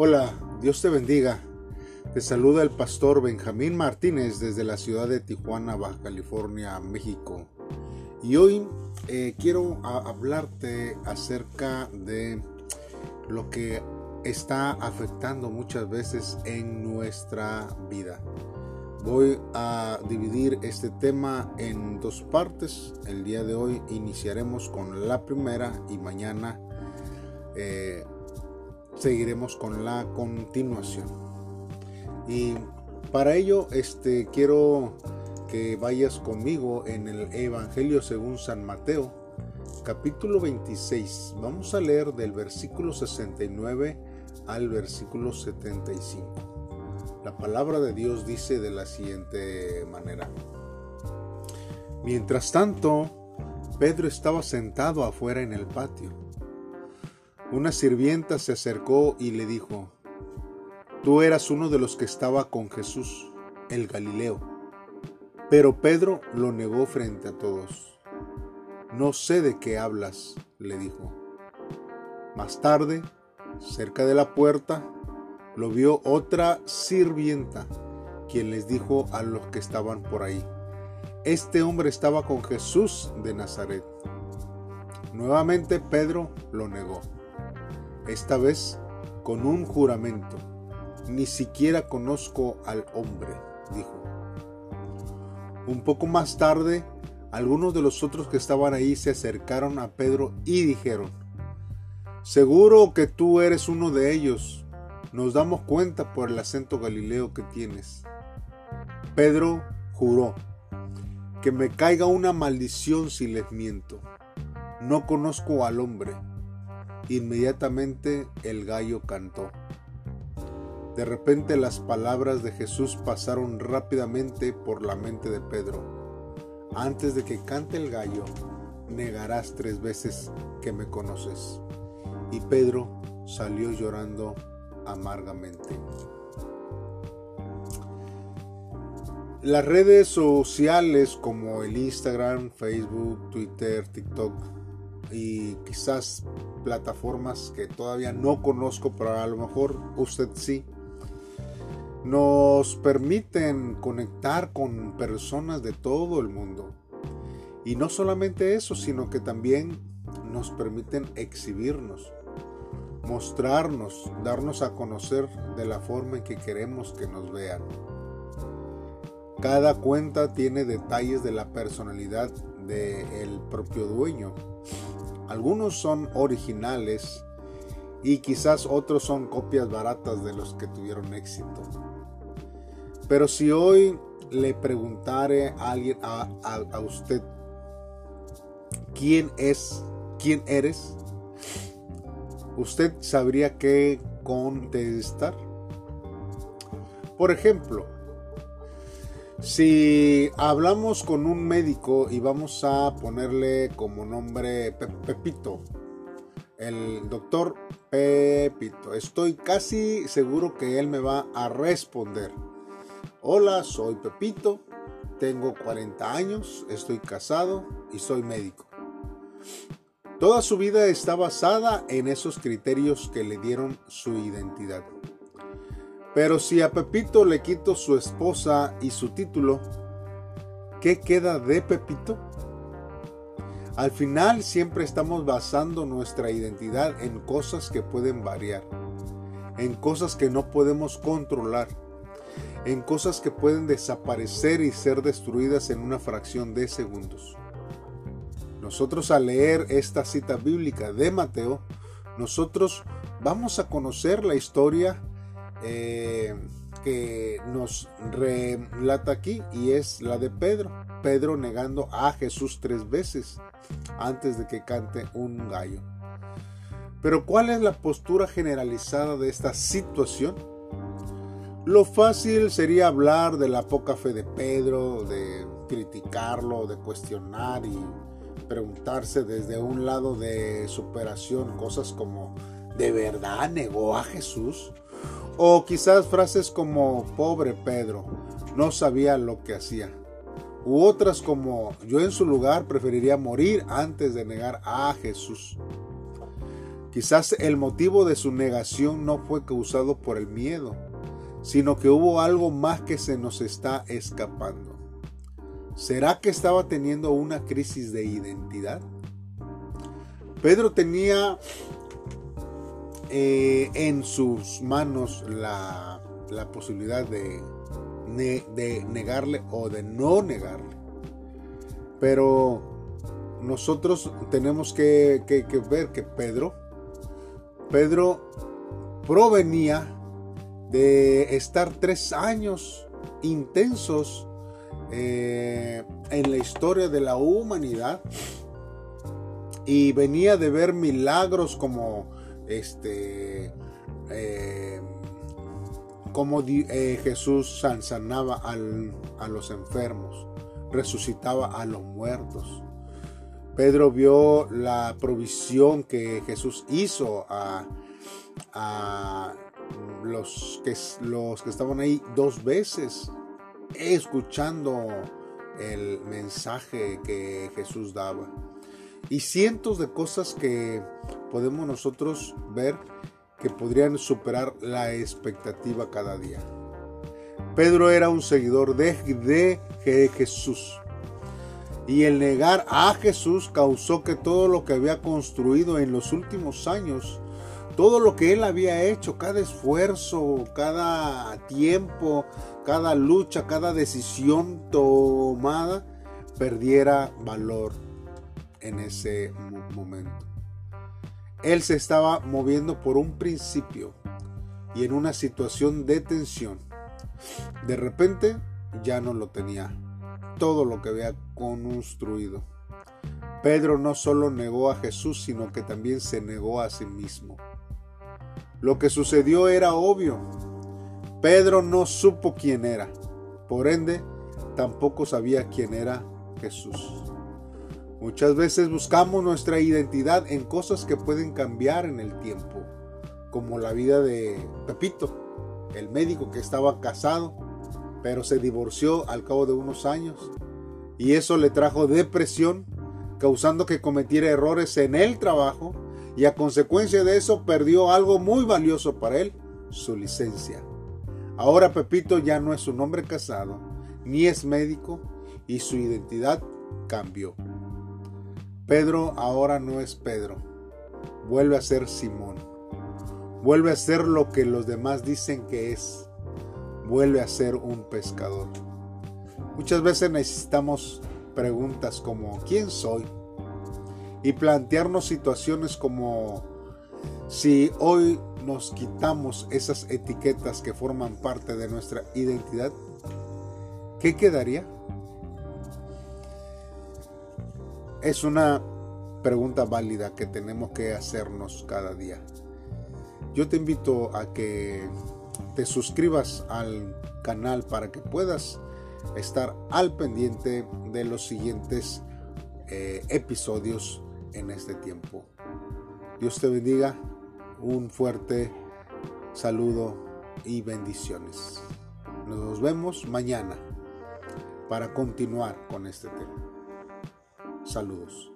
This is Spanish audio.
Hola, Dios te bendiga. Te saluda el pastor Benjamín Martínez desde la ciudad de Tijuana, Baja California, México. Y hoy eh, quiero hablarte acerca de lo que está afectando muchas veces en nuestra vida. Voy a dividir este tema en dos partes. El día de hoy iniciaremos con la primera y mañana eh, seguiremos con la continuación. Y para ello este, quiero que vayas conmigo en el Evangelio según San Mateo, capítulo 26. Vamos a leer del versículo 69 al versículo 75. La palabra de Dios dice de la siguiente manera. Mientras tanto, Pedro estaba sentado afuera en el patio. Una sirvienta se acercó y le dijo, Tú eras uno de los que estaba con Jesús, el Galileo. Pero Pedro lo negó frente a todos. No sé de qué hablas, le dijo. Más tarde, cerca de la puerta, lo vio otra sirvienta, quien les dijo a los que estaban por ahí, este hombre estaba con Jesús de Nazaret. Nuevamente Pedro lo negó, esta vez con un juramento. Ni siquiera conozco al hombre, dijo. Un poco más tarde, algunos de los otros que estaban ahí se acercaron a Pedro y dijeron, Seguro que tú eres uno de ellos, nos damos cuenta por el acento galileo que tienes. Pedro juró, que me caiga una maldición si les miento. No conozco al hombre. Inmediatamente el gallo cantó. De repente las palabras de Jesús pasaron rápidamente por la mente de Pedro. Antes de que cante el gallo, negarás tres veces que me conoces. Y Pedro salió llorando amargamente. Las redes sociales como el Instagram, Facebook, Twitter, TikTok y quizás plataformas que todavía no conozco, pero a lo mejor usted sí, nos permiten conectar con personas de todo el mundo. Y no solamente eso, sino que también nos permiten exhibirnos mostrarnos, darnos a conocer de la forma en que queremos que nos vean. Cada cuenta tiene detalles de la personalidad del propio dueño. Algunos son originales y quizás otros son copias baratas de los que tuvieron éxito. Pero si hoy le preguntare a alguien a, a usted quién es, quién eres, usted sabría qué contestar. Por ejemplo, si hablamos con un médico y vamos a ponerle como nombre Pepito, el doctor Pepito, estoy casi seguro que él me va a responder. Hola, soy Pepito, tengo 40 años, estoy casado y soy médico. Toda su vida está basada en esos criterios que le dieron su identidad. Pero si a Pepito le quito su esposa y su título, ¿qué queda de Pepito? Al final siempre estamos basando nuestra identidad en cosas que pueden variar, en cosas que no podemos controlar, en cosas que pueden desaparecer y ser destruidas en una fracción de segundos. Nosotros al leer esta cita bíblica de Mateo, nosotros vamos a conocer la historia eh, que nos relata aquí y es la de Pedro. Pedro negando a Jesús tres veces antes de que cante un gallo. Pero ¿cuál es la postura generalizada de esta situación? Lo fácil sería hablar de la poca fe de Pedro, de criticarlo, de cuestionar y preguntarse desde un lado de superación cosas como ¿de verdad negó a Jesús? O quizás frases como pobre Pedro, no sabía lo que hacía. U otras como yo en su lugar preferiría morir antes de negar a Jesús. Quizás el motivo de su negación no fue causado por el miedo, sino que hubo algo más que se nos está escapando. ¿Será que estaba teniendo una crisis de identidad? Pedro tenía eh, en sus manos la, posibilidad de, de negarle o de no negarle. Pero nosotros tenemos que, ver que Pedro, Pedro provenía de estar tres años intensos eh, en la historia de la humanidad y venía de ver milagros como este eh, como eh, Jesús sanaba a los enfermos, resucitaba a los muertos. Pedro vio la provisión que Jesús hizo a, los, que, los que estaban ahí dos veces, escuchando el mensaje que Jesús daba. Y cientos de cosas que podemos nosotros ver que podrían superar la expectativa cada día. Pedro era un seguidor de, Jesús. Y el negar a Jesús causó que todo lo que había construido en los últimos años, todo lo que él había hecho, cada esfuerzo, cada tiempo, cada lucha, cada decisión tomada, perdiera valor en ese momento. Él se estaba moviendo por un principio y en una situación de tensión. De repente ya no lo tenía todo lo que había construido. Pedro no solo negó a Jesús, sino que también se negó a sí mismo. Lo que sucedió era obvio. Pedro no supo quién era. Por ende, tampoco sabía quién era Jesús. Muchas veces buscamos nuestra identidad en cosas que pueden cambiar en el tiempo, como la vida de Pepito, el médico que estaba casado, pero se divorció al cabo de unos años, y eso le trajo depresión, causando que cometiera errores en el trabajo, y a consecuencia de eso perdió algo muy valioso para él, su licencia. Ahora Pepito ya no es un hombre casado, ni es médico, y su identidad cambió. Pedro ahora no es Pedro, vuelve a ser Simón, vuelve a ser lo que los demás dicen que es, vuelve a ser un pescador. Muchas veces necesitamos preguntas como ¿quién soy? Y plantearnos situaciones como si hoy nos quitamos esas etiquetas que forman parte de nuestra identidad, ¿qué quedaría? Es una pregunta válida que tenemos que hacernos cada día. Yo te invito a que te suscribas al canal para que puedas estar al pendiente de los siguientes eh, episodios en este tiempo. Dios te bendiga, un fuerte saludo y bendiciones. Nos vemos mañana para continuar con este tema. Saludos.